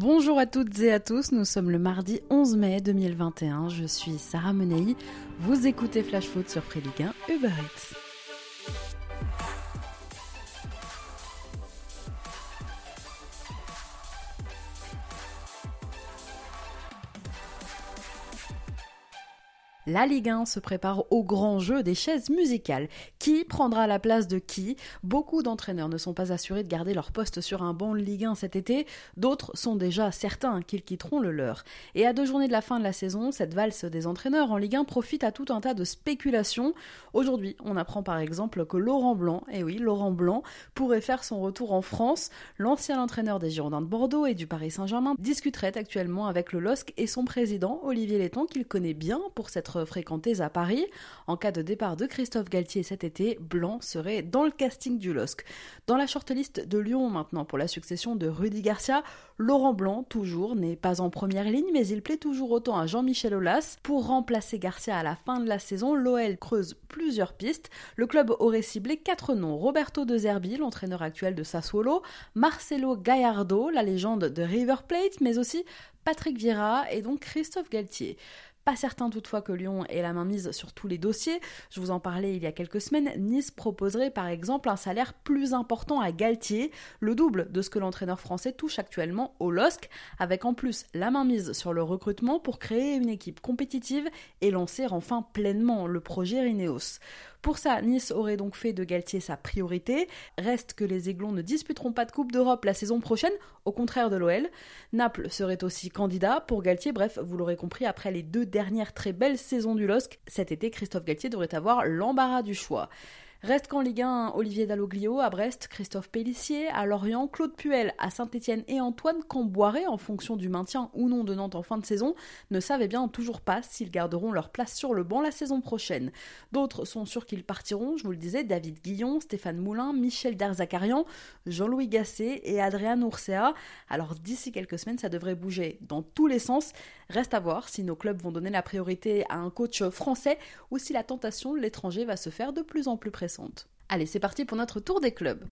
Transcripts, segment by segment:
Bonjour à toutes et à tous, nous sommes le mardi 11 mai 2021, je suis Sarah Menei, vous écoutez Flash Foot sur Free Ligue 1 Uber. La Ligue 1 se prépare au grand jeu des chaises musicales. Qui prendra la place de qui? Beaucoup d'entraîneurs ne sont pas assurés de garder leur poste sur un banc de Ligue 1 cet été, d'autres sont déjà certains qu'ils quitteront le leur. Et à deux journées de la fin de la saison, cette valse des entraîneurs en Ligue 1 profite à tout un tas de spéculations. Aujourd'hui, on apprend par exemple que Laurent Blanc, et eh oui, Laurent Blanc, pourrait faire son retour en France. L'ancien entraîneur des Girondins de Bordeaux et du Paris Saint-Germain discuterait actuellement avec le LOSC et son président Olivier Letton qu'il connaît bien pour s'être fréquentés à Paris. En cas de départ de Christophe Galtier cet été, Blanc serait dans le casting du LOSC. Dans la shortlist de Lyon maintenant pour la succession de Rudy Garcia, Laurent Blanc, toujours, n'est pas en première ligne, mais il plaît toujours autant à Jean-Michel Aulas. Pour remplacer Garcia à la fin de la saison, l'OL creuse plusieurs pistes. Le club aurait ciblé quatre noms. Roberto De Zerbi, l'entraîneur actuel de Sassuolo, Marcelo Gallardo, la légende de River Plate, mais aussi Patrick Vieira et donc Christophe Galtier. Pas certain toutefois que Lyon ait la main mise sur tous les dossiers. Je vous en parlais il y a quelques semaines. Nice proposerait par exemple un salaire plus important à Galtier, le double de ce que l'entraîneur français touche actuellement au LOSC, avec en plus la main mise sur le recrutement pour créer une équipe compétitive et lancer enfin pleinement le projet Rineos. Pour ça, Nice aurait donc fait de Galtier sa priorité. Reste que les Aiglons ne disputeront pas de Coupe d'Europe la saison prochaine, au contraire de l'OL. Naples serait aussi candidat pour Galtier. Bref, vous l'aurez compris, après les deux dernières très belles saisons du LOSC, cet été, Christophe Galtier devrait avoir l'embarras du choix. Reste qu'en Ligue 1, Olivier Dalloglio à Brest, Christophe Pellissier à Lorient, Claude Puel à Saint-Etienne et Antoine Camboiré, en fonction du maintien ou non de Nantes en fin de saison, ne savaient bien toujours pas s'ils garderont leur place sur le banc la saison prochaine. D'autres sont sûrs qu'ils partiront, je vous le disais, David Guillon, Stéphane Moulin, Michel Darzakarian, Jean-Louis Gasset et Adrien Oursea. Alors d'ici quelques semaines, ça devrait bouger dans tous les sens. Reste à voir si nos clubs vont donner la priorité à un coach français ou si la tentation de l'étranger va se faire de plus en plus pressante. Allez, c'est parti pour notre tour des clubs.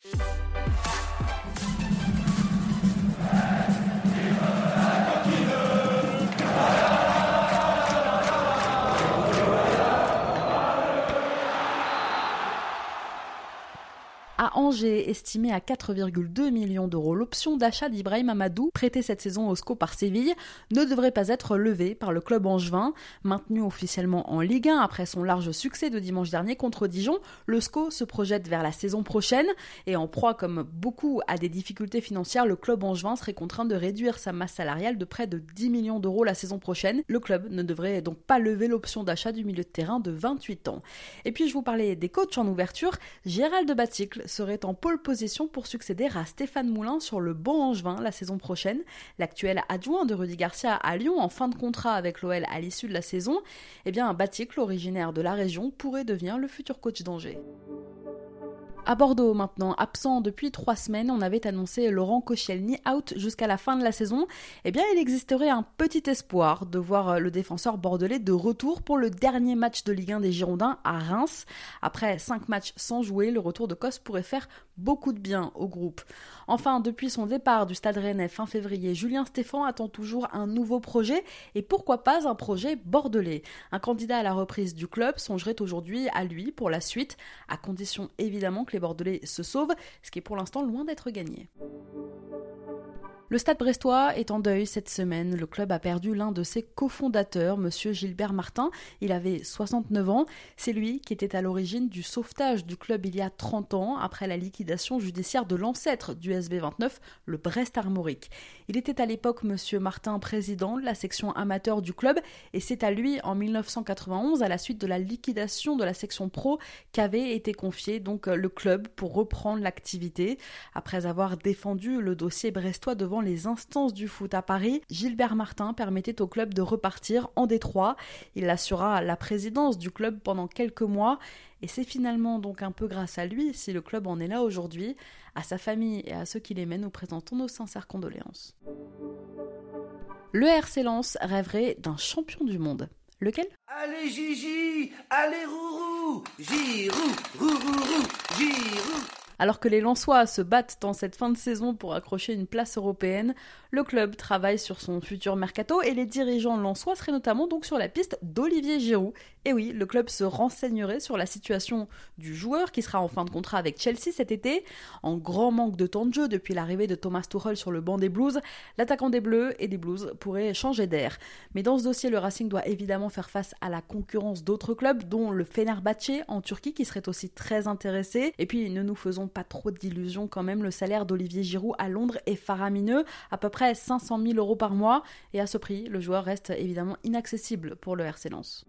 Angers, estimée à 4,2 millions d'euros. L'option d'achat d'Ibrahim Amadou, prêté cette saison au SCO par Séville, ne devrait pas être levée par le club angevin. Maintenu officiellement en Ligue 1 après son large succès de dimanche dernier contre Dijon, le SCO se projette vers la saison prochaine et en proie comme beaucoup à des difficultés financières, le club angevin serait contraint de réduire sa masse salariale de près de 10 millions d'euros la saison prochaine. Le club ne devrait donc pas lever l'option d'achat du milieu de terrain de 28 ans. Et puis je vous parlais des coachs en ouverture, Gérald Baticle serait en pole position pour succéder à Stéphane Moulin sur le banc angevin la saison prochaine. L'actuel adjoint de Rudy Garcia à Lyon en fin de contrat avec l'OL à l'issue de la saison, eh bien Baticle, originaire de la région, pourrait devenir le futur coach d'Angers. À Bordeaux maintenant, absent depuis trois semaines, on avait annoncé Laurent Koscielny out jusqu'à la fin de la saison. Eh bien, il existerait un petit espoir de voir le défenseur bordelais de retour pour le dernier match de Ligue 1 des Girondins à Reims. Après cinq matchs sans jouer, le retour de Kos pourrait faire beaucoup de bien au groupe. Enfin, depuis son départ du Stade Rennais fin février, Julien Stéphan attend toujours un nouveau projet et pourquoi pas un projet bordelais. Un candidat à la reprise du club songerait aujourd'hui à lui pour la suite, à condition évidemment que les Bordelais se sauvent, ce qui est pour l'instant loin d'être gagné. Le Stade brestois est en deuil cette semaine. Le club a perdu l'un de ses cofondateurs, monsieur Gilbert Martin. Il avait 69 ans. C'est lui qui était à l'origine du sauvetage du club il y a 30 ans, après la liquidation judiciaire de l'ancêtre du SB29, le Brest Armorique. Il était à l'époque monsieur Martin président de la section amateur du club et c'est à lui en 1991, à la suite de la liquidation de la section pro, qu'avait été confié donc le club pour reprendre l'activité. Après avoir défendu le dossier brestois devant les instances du foot à Paris, Gilbert Martin permettait au club de repartir en Détroit. Il assura la présidence du club pendant quelques mois et c'est finalement donc un peu grâce à lui si le club en est là aujourd'hui. À sa famille et à ceux qui l'aimaient, nous présentons nos sincères condoléances. Le RC Lens rêverait d'un champion du monde. Lequel? Allez Gigi Allez Rourou Girou Girou alors que les Lensois se battent dans cette fin de saison pour accrocher une place européenne, Le club travaille sur son futur mercato et les dirigeants lensois seraient notamment donc sur la piste d'Olivier Giroud. Et oui, le club se renseignerait sur la situation du joueur qui sera en fin de contrat avec Chelsea cet été. En grand manque de temps de jeu depuis l'arrivée de Thomas Tuchel sur le banc des Blues, l'attaquant des Bleus et des Blues pourrait changer d'air. Mais dans ce dossier, le Racing doit évidemment faire face à la concurrence d'autres clubs, dont le Fenerbahçe en Turquie qui serait aussi très intéressé. Et puis, ne nous faisons pas trop d'illusions quand même, le salaire d'Olivier Giroud à Londres est faramineux, 500 000 euros par mois. Et à ce prix, le joueur reste évidemment inaccessible pour le RC Lens.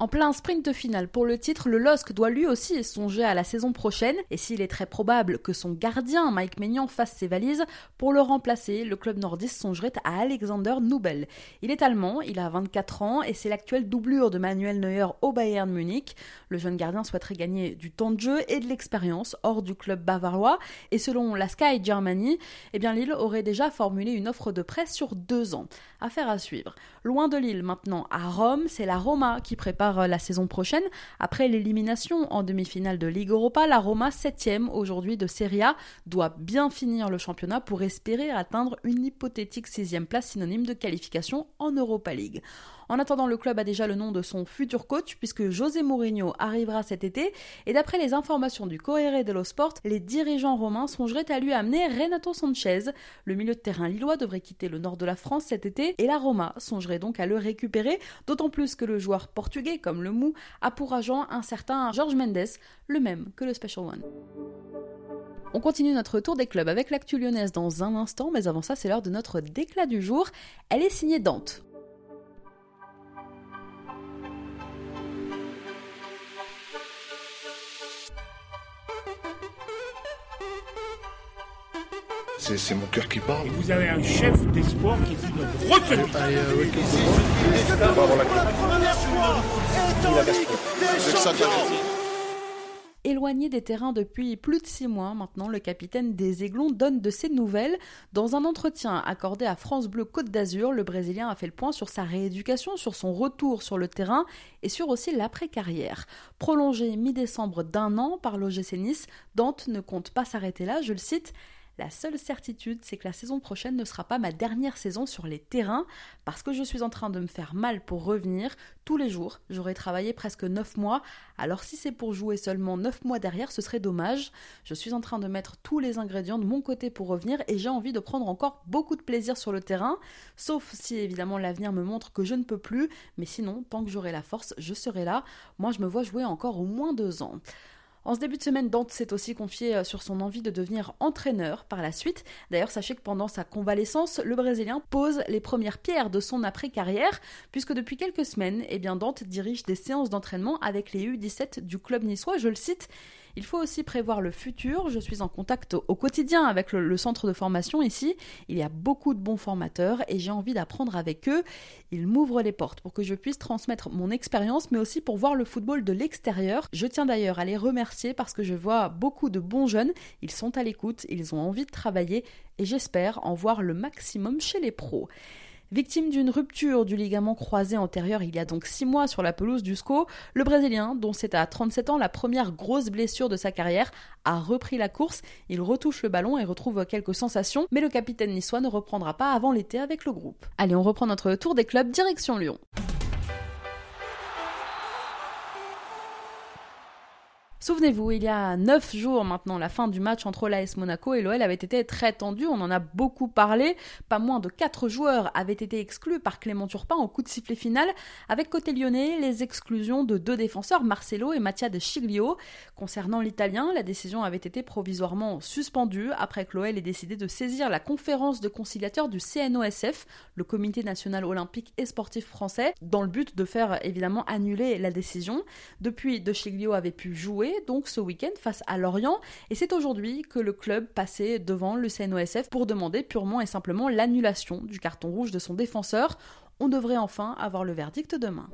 En plein sprint final pour le titre, le LOSC doit lui aussi songer à la saison prochaine, et s'il est très probable que son gardien, Mike Maignan, fasse ses valises, pour le remplacer, le club nordiste songerait à Alexander Nubel. Il est allemand, il a 24 ans, et c'est l'actuelle doublure de Manuel Neuer au Bayern Munich. Le jeune gardien souhaiterait gagner du temps de jeu et de l'expérience hors du club bavarois, et selon la Sky Germany, eh bien Lille aurait déjà formulé une offre de prêt sur deux ans. Affaire à suivre. Loin de Lille maintenant, à Rome, c'est la Roma qui prépare euh, la saison prochaine. Après l'élimination en demi-finale de Ligue Europa, la Roma, 7 aujourd'hui de Serie A, doit bien finir le championnat pour espérer atteindre une hypothétique sixième place synonyme de qualification en Europa League. En attendant, le club a déjà le nom de son futur coach puisque José Mourinho arrivera cet été et d'après les informations du Corriere dello Sport, les dirigeants romains songeraient à lui amener Renato Sanchez. Le milieu de terrain lillois devrait quitter le nord de la France cet été et la Roma songerait donc à le récupérer, d'autant plus que le joueur portugais comme le Mou a pour agent un certain George Mendes, le même que le Special One. On continue notre tour des clubs avec l'actu lyonnaise dans un instant, mais avant ça, c'est l'heure de notre déclat du jour. Elle est signée Dante. C'est mon cœur qui parle. Et vous avez un chef d'espoir qui dit de retenir. Éloigné des terrains depuis plus de six mois maintenant, le capitaine des Aiglons donne de ses nouvelles. Dans un entretien accordé à France Bleu Côte d'Azur, le Brésilien a fait le point sur sa rééducation, sur son retour sur le terrain et sur aussi l'après-carrière. Prolongé mi-décembre d'un an par l'OGC Nice, Dante ne compte pas s'arrêter là, je le cite. La seule certitude, c'est que la saison prochaine ne sera pas ma dernière saison sur les terrains, parce que je suis en train de me faire mal pour revenir. Tous les jours, j'aurais travaillé presque 9 mois, alors si c'est pour jouer seulement 9 mois derrière, ce serait dommage. Je suis en train de mettre tous les ingrédients de mon côté pour revenir, et j'ai envie de prendre encore beaucoup de plaisir sur le terrain, sauf si évidemment l'avenir me montre que je ne peux plus, mais sinon, tant que j'aurai la force, je serai là. Moi, je me vois jouer encore au moins 2 ans. En ce début de semaine, Dante s'est aussi confié euh, sur son envie de devenir entraîneur par la suite. D'ailleurs, sachez que pendant sa convalescence, le Brésilien pose les premières pierres de son après-carrière, puisque depuis quelques semaines, eh bien, Dante dirige des séances d'entraînement avec les U17 du club niçois. Je le cite. Il faut aussi prévoir le futur. Je suis en contact au quotidien avec le, centre de formation ici. Il y a beaucoup de bons formateurs et j'ai envie d'apprendre avec eux. Ils m'ouvrent les portes pour que je puisse transmettre mon expérience, mais aussi pour voir le football de l'extérieur. Je tiens d'ailleurs à les remercier parce que je vois beaucoup de bons jeunes. Ils sont à l'écoute, ils ont envie de travailler et j'espère en voir le maximum chez les pros. Victime d'une rupture du ligament croisé antérieur il y a donc 6 mois sur la pelouse du SCO, le Brésilien, dont c'est à 37 ans la première grosse blessure de sa carrière, a repris la course. Il retouche le ballon et retrouve quelques sensations, mais le capitaine niçois ne reprendra pas avant l'été avec le groupe. Allez, on reprend notre tour des clubs direction Lyon. Souvenez-vous, il y a 9 jours maintenant, la fin du match entre l'AS Monaco et l'OL avait été très tendue, on en a beaucoup parlé. Pas moins de 4 joueurs avaient été exclus par Clément Turpin au coup de sifflet final, avec côté lyonnais les exclusions de deux défenseurs, Marcelo et Mattia de Chiglio. Concernant l'Italien, la décision avait été provisoirement suspendue après que l'OL ait décidé de saisir la conférence de conciliateurs du CNOSF, le Comité national olympique et sportif français, dans le but de faire évidemment annuler la décision. Depuis, de Chiglio avait pu jouer donc ce week-end face à Lorient et c'est aujourd'hui que le club passait devant le CNOSF pour demander purement et simplement l'annulation du carton rouge de son défenseur. On devrait enfin avoir le verdict demain.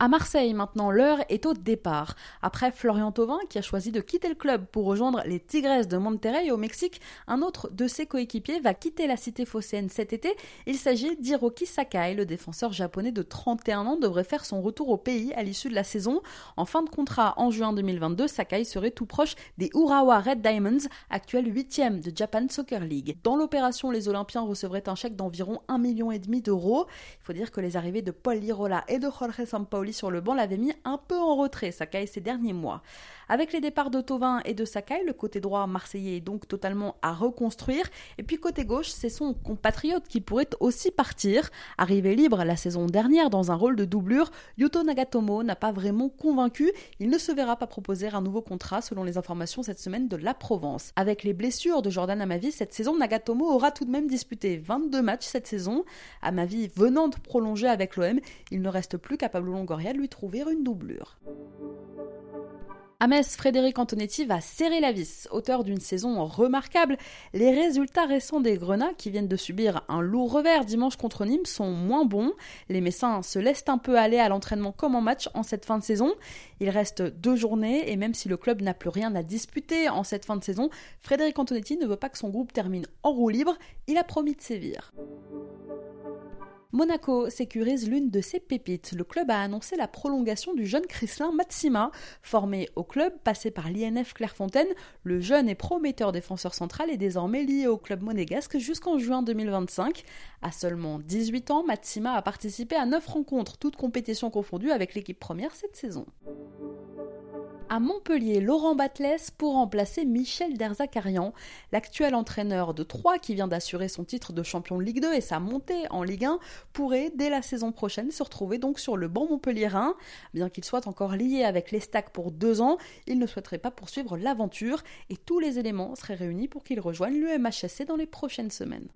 À Marseille maintenant, l'heure est au départ. Après Florian Thauvin qui a choisi de quitter le club pour rejoindre les Tigres de Monterrey au Mexique, un autre de ses coéquipiers va quitter la cité phocéenne cet été. Il s'agit d'Hiroki Sakai, le défenseur japonais de 31 ans devrait faire son retour au pays à l'issue de la saison. En fin de contrat en juin 2022, Sakai serait tout proche des Urawa Red Diamonds, actuel 8 de Japan Soccer League. Dans l'opération, les Olympiens recevraient un chèque d'environ 1,5 million d'euros. Il faut dire que les arrivées de Paul Lirola et de Jorge Sampaoli sur le banc l'avait mis un peu en retrait, Sakai, ces derniers mois. Avec les départs de Tovin et de Sakai, le côté droit marseillais est donc totalement à reconstruire. Et puis côté gauche, c'est son compatriote qui pourrait aussi partir. Arrivé libre la saison dernière dans un rôle de doublure, Yuto Nagatomo n'a pas vraiment convaincu. Il ne se verra pas proposer un nouveau contrat selon les informations cette semaine de la Provence. Avec les blessures de Jordan Amavi cette saison, Nagatomo aura tout de même disputé 22 matchs cette saison. Amavi venant de prolonger avec l'OM, il ne reste plus qu'à Pablo Longoria de lui trouver une doublure. À Frédéric Antonetti va serrer la vis. Auteur d'une saison remarquable, les résultats récents des Grenats, qui viennent de subir un lourd revers dimanche contre Nîmes, sont moins bons. Les Messins se laissent un peu aller à l'entraînement comme en match en cette fin de saison. Il reste deux journées et même si le club n'a plus rien à disputer en cette fin de saison, Frédéric Antonetti ne veut pas que son groupe termine en roue libre. Il a promis de sévir. Monaco sécurise l'une de ses pépites. Le club a annoncé la prolongation du jeune Chrislin Matsima. Formé au club, passé par l'INF Clairefontaine, le jeune et prometteur défenseur central est désormais lié au club monégasque jusqu'en juin 2025. À seulement 18 ans, Matsima a participé à 9 rencontres, toutes compétitions confondues avec l'équipe première cette saison à Montpellier Laurent Batles pour remplacer Michel Derzakarian, l'actuel entraîneur de Troyes qui vient d'assurer son titre de champion de Ligue 2 et sa montée en Ligue 1 pourrait dès la saison prochaine se retrouver donc sur le banc montpelliérain. Bien qu'il soit encore lié avec les Stacks pour deux ans, il ne souhaiterait pas poursuivre l'aventure et tous les éléments seraient réunis pour qu'il rejoigne l'UMHSC dans les prochaines semaines.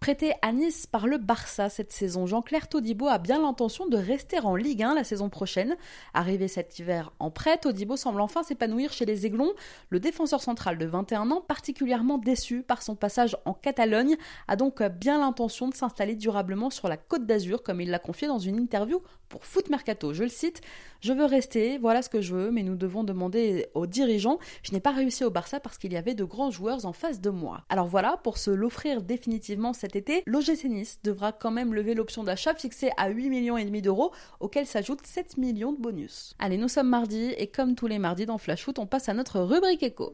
Prêté à Nice par le Barça cette saison, Jean-Claire Todibo a bien l'intention de rester en Ligue 1 la saison prochaine. Arrivé cet hiver en prêt, Todibo semble enfin s'épanouir chez les Aiglons. Le défenseur central de 21 ans, particulièrement déçu par son passage en Catalogne, a donc bien l'intention de s'installer durablement sur la Côte d'Azur, comme il l'a confié dans une interview pour Foot Mercato. Je le cite Je veux rester, voilà ce que je veux, mais nous devons demander aux dirigeants. Je n'ai pas réussi au Barça parce qu'il y avait de grands joueurs en face de moi. Alors voilà, pour se l'offrir définitivement cet été, l'OGC Nice devra quand même lever l'option d'achat fixée à 8 millions et demi d'euros, auquel s'ajoutent 7 millions de bonus. Allez, nous sommes mardi et comme tous les mardis dans Flash Foot, on passe à notre rubrique écho.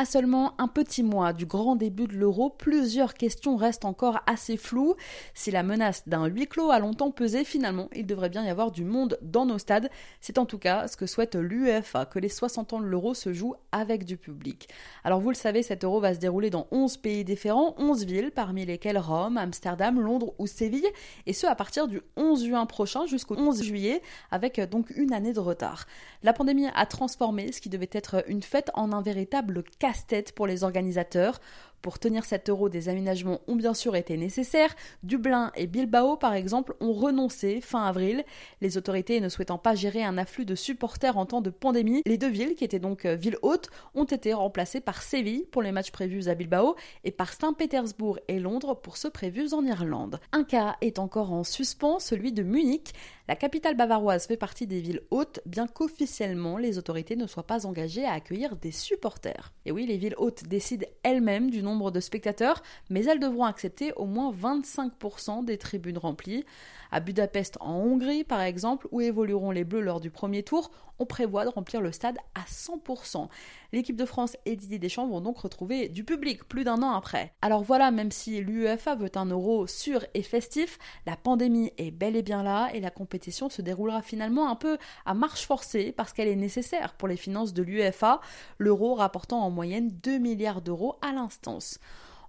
À seulement un petit mois du grand début de l'euro, plusieurs questions restent encore assez floues. Si la menace d'un huis clos a longtemps pesé, finalement, il devrait bien y avoir du monde dans nos stades. C'est en tout cas ce que souhaite l'UEFA, que les 60 ans de l'euro se jouent avec du public. Alors vous le savez, cet euro va se dérouler dans 11 pays différents, 11 villes, parmi lesquelles Rome, Amsterdam, Londres ou Séville, et ce à partir du 11 juin prochain jusqu'au 11 juillet, avec donc une année de retard. La pandémie a transformé ce qui devait être une fête en un véritable casse-tête pour les organisateurs. Pour tenir cet euro, des aménagements ont bien sûr été nécessaires. Dublin et Bilbao, par exemple, ont renoncé fin avril. Les autorités ne souhaitant pas gérer un afflux de supporters en temps de pandémie, les deux villes, qui étaient donc euh, villes hautes, ont été remplacées par Séville pour les matchs prévus à Bilbao et par Saint-Pétersbourg et Londres pour ceux prévus en Irlande. Un cas est encore en suspens, celui de Munich. La capitale bavaroise fait partie des villes hautes, bien qu'officiellement les autorités ne soient pas engagées à accueillir des supporters. Et oui, les villes hautes décident elles-mêmes du nombre de spectateurs, mais elles devront accepter au moins 25% des tribunes remplies. À Budapest en Hongrie, par exemple, où évolueront les Bleus lors du premier tour, on prévoit de remplir le stade à 100%. L'équipe de France et Didier Deschamps vont donc retrouver du public plus d'un an après. Alors voilà, même si l'UEFA veut un euro sûr et festif, la pandémie est bel et bien là et la compétition se déroulera finalement un peu à marche forcée parce qu'elle est nécessaire pour les finances de l'UEFA, l'euro rapportant en moyenne 2 milliards d'euros à l'instance.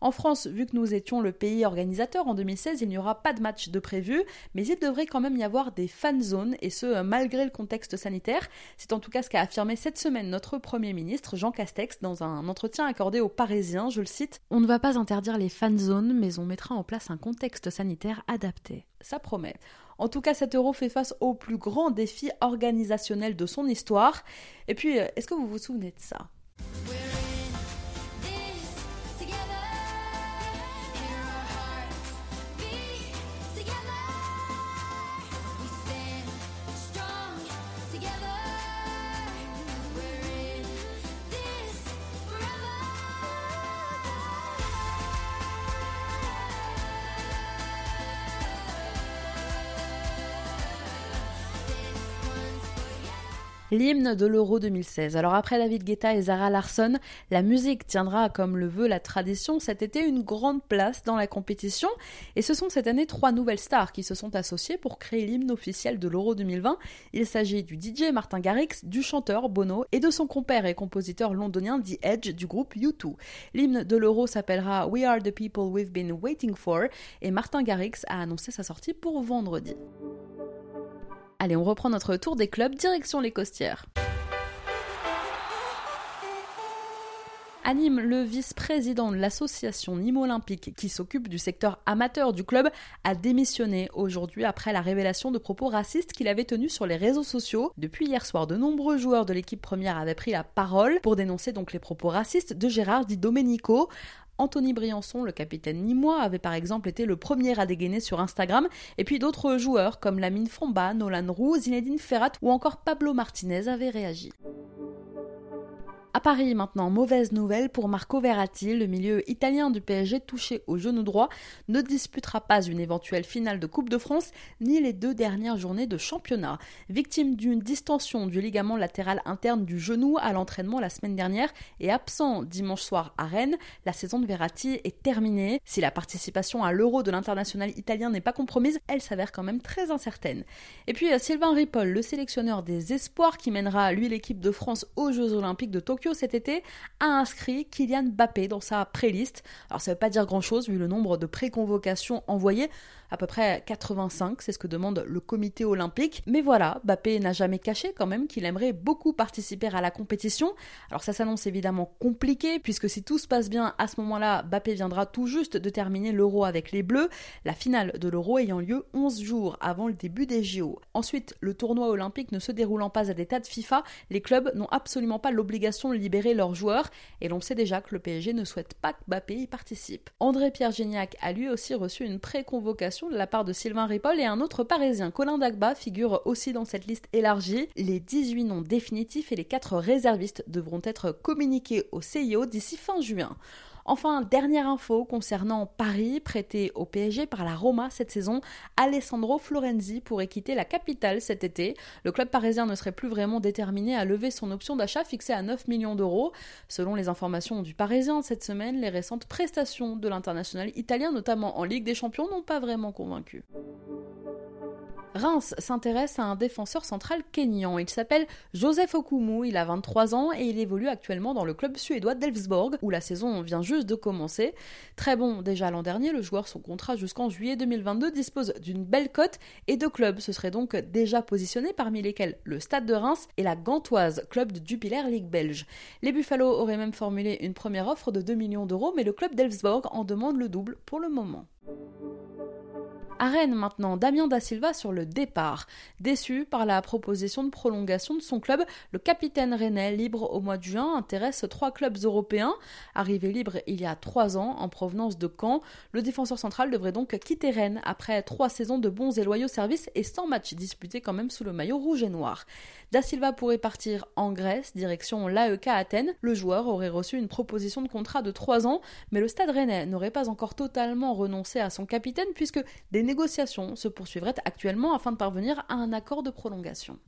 En France, vu que nous étions le pays organisateur en 2016, il n'y aura pas de match de prévu, mais il devrait quand même y avoir des fan zones, et ce, malgré le contexte sanitaire. C'est en tout cas ce qu'a affirmé cette semaine notre Premier ministre, Jean Castex, dans un entretien accordé aux Parisiens, je le cite, On ne va pas interdire les fan zones, mais on mettra en place un contexte sanitaire adapté. Ça promet. En tout cas, cet euro fait face au plus grand défi organisationnel de son histoire. Et puis, euh, est-ce que vous vous souvenez de ça? L'hymne de l'Euro 2016. Alors après David Guetta et Zara Larsson, la musique tiendra, comme le veut la tradition, cet été une grande place dans la compétition. Et ce sont cette année trois nouvelles stars qui se sont associées pour créer l'hymne officiel de l'Euro 2020. Il s'agit du DJ Martin Garrix, du chanteur Bono et de son compère et compositeur londonien The Edge du groupe U2. L'hymne de l'Euro s'appellera We Are the People We've Been Waiting For et Martin Garrix a annoncé sa sortie pour vendredi. Allez, on reprend notre tour des clubs, direction les Costières. Anime, le vice-président de l'association Nîmes Olympique qui s'occupe du secteur amateur du club, a démissionné aujourd'hui après la révélation de propos racistes qu'il avait tenus sur les réseaux sociaux. Depuis hier soir, de nombreux joueurs de l'équipe première avaient pris la parole pour dénoncer donc les propos racistes de Gérard Di Domenico. Anthony Briançon, le capitaine nîmois, avait par exemple été le premier à dégainer sur Instagram, et puis d'autres joueurs comme Lamine Fomba, Nolan Roux, Zinedine Ferrat ou encore Pablo Martinez avaient réagi. À Paris maintenant, mauvaise nouvelle pour Marco Verratti, le milieu italien du PSG touché au genou droit ne disputera pas une éventuelle finale de Coupe de France ni les deux dernières journées de championnat. Victime d'une distension du ligament latéral interne du genou à l'entraînement la semaine dernière et absent dimanche soir à Rennes, la saison de Verratti est terminée. Si la participation à l'Euro de l'international italien n'est pas compromise, elle s'avère quand même très incertaine. Et puis Sylvain Ripoll, le sélectionneur des espoirs qui mènera lui l'équipe de France aux Jeux Olympiques de Tokyo, cet été a inscrit Kylian Mbappé dans sa pré-liste. Alors ça veut pas dire grand-chose vu le nombre de pré-convocations envoyées, à peu près 85, c'est ce que demande le comité olympique. Mais voilà, Mbappé n'a jamais caché quand même qu'il aimerait beaucoup participer à la compétition. Alors ça s'annonce évidemment compliqué puisque si tout se passe bien à ce moment-là, Mbappé viendra tout juste de terminer l'Euro avec les Bleus, la finale de l'Euro ayant lieu 11 jours avant le début des JO. Ensuite, le tournoi olympique ne se déroulant pas à des tas de FIFA, les clubs n'ont absolument pas l'obligation de libérer leurs joueurs et l'on sait déjà que le PSG ne souhaite pas que Mbappé y participe. André-Pierre Gignac a lui aussi reçu une pré-convocation de la part de Sylvain Ripoll et un autre parisien, Colin Dagba, figure aussi dans cette liste élargie. Les 18 noms définitifs et les 4 réservistes devront être communiqués au CIO d'ici fin juin. Enfin, dernière info concernant Paris, prêté au PSG par la Roma cette saison, Alessandro Florenzi pourrait quitter la capitale cet été. Le club parisien ne serait plus vraiment déterminé à lever son option d'achat fixée à 9 millions d'euros. Selon les informations du Parisien cette semaine, les récentes prestations de l'international italien, notamment en Ligue des Champions, n'ont pas vraiment convaincu. Reims s'intéresse à un défenseur central kényan. Il s'appelle Joseph Okumu, il a 23 ans et il évolue actuellement dans le club suédois d'Elfsborg où la saison vient juste de commencer. Très bon déjà l'an dernier, le joueur son contrat jusqu'en juillet 2022 dispose d'une belle cote et deux clubs se seraient donc déjà positionnés parmi lesquels le Stade de Reims et la Gantoise, club de Jupiler Ligue belge. Les Buffalo auraient même formulé une première offre de 2 millions d'euros mais le club d'Elfsborg en demande le double pour le moment. À Rennes maintenant, Damien Da Silva sur le départ. Déçu par la proposition de prolongation de son club, le capitaine rennais libre au mois de juin intéresse trois clubs européens. Arrivé libre il y a trois ans en provenance de Caen, le défenseur central devrait donc quitter Rennes après trois saisons de bons et loyaux services et 100 matchs disputés quand même sous le maillot rouge et noir. Da Silva pourrait partir en Grèce, direction l'AEK Athènes. Le joueur aurait reçu une proposition de contrat de trois ans, mais le stade rennais n'aurait pas encore totalement renoncé à son capitaine puisque des négociations se poursuivraient actuellement afin de parvenir à un accord de prolongation.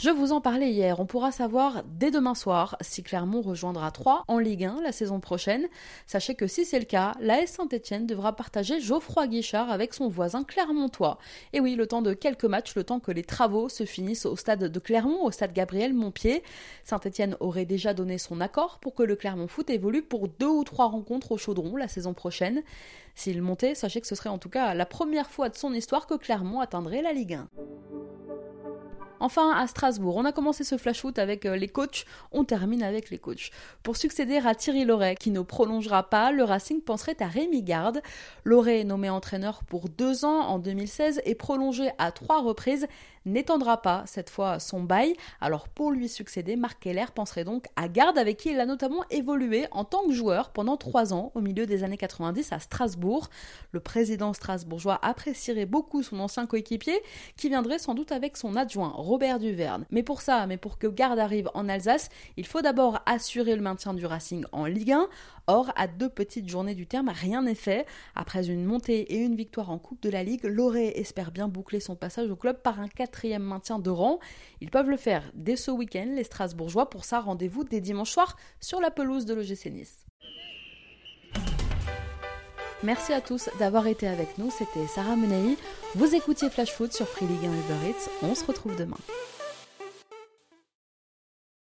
Je vous en parlais hier, on pourra savoir dès demain soir si Clermont rejoindra 3 en Ligue 1 la saison prochaine. Sachez que si c'est le cas, l'AS Saint-Etienne devra partager Geoffroy Guichard avec son voisin clermontois. Et oui, le temps de quelques matchs, le temps que les travaux se finissent au stade de Clermont, au stade Gabriel Montpied. Saint-Etienne aurait déjà donné son accord pour que le Clermont Foot évolue pour deux ou trois rencontres au Chaudron la saison prochaine. S'il montait, sachez que ce serait en tout cas la première fois de son histoire que Clermont atteindrait la Ligue 1. Enfin, à Strasbourg, on a commencé ce flash foot avec euh, les coachs, on termine avec les coachs. Pour succéder à Thierry Loret, qui ne prolongera pas, le Racing penserait à Rémi Garde. Loret est nommé entraîneur pour deux ans en 2016 et prolongé à trois reprises n'étendra pas cette fois son bail. Alors pour lui succéder, Marc Keller penserait donc à Garde avec qui il a notamment évolué en tant que joueur pendant trois ans au milieu des années 90 à Strasbourg. Le président strasbourgeois apprécierait beaucoup son ancien coéquipier qui viendrait sans doute avec son adjoint Robert Duverne. Mais pour ça, mais pour que Garde arrive en Alsace, il faut d'abord assurer le maintien du Racing en Ligue 1. Or, à deux petites journées du terme, rien n'est fait. Après une montée et une victoire en Coupe de la Ligue, Loré espère bien boucler son passage au club par un quatrième maintien de rang. Ils peuvent le faire dès ce week-end, les Strasbourgeois. Pour ça, rendez-vous dès dimanche soir sur la pelouse de l'OGC Nice. Merci à tous d'avoir été avec nous. C'était Sarah Menei. Vous écoutiez Flash Foot sur Free League 1 Uber. On se retrouve demain.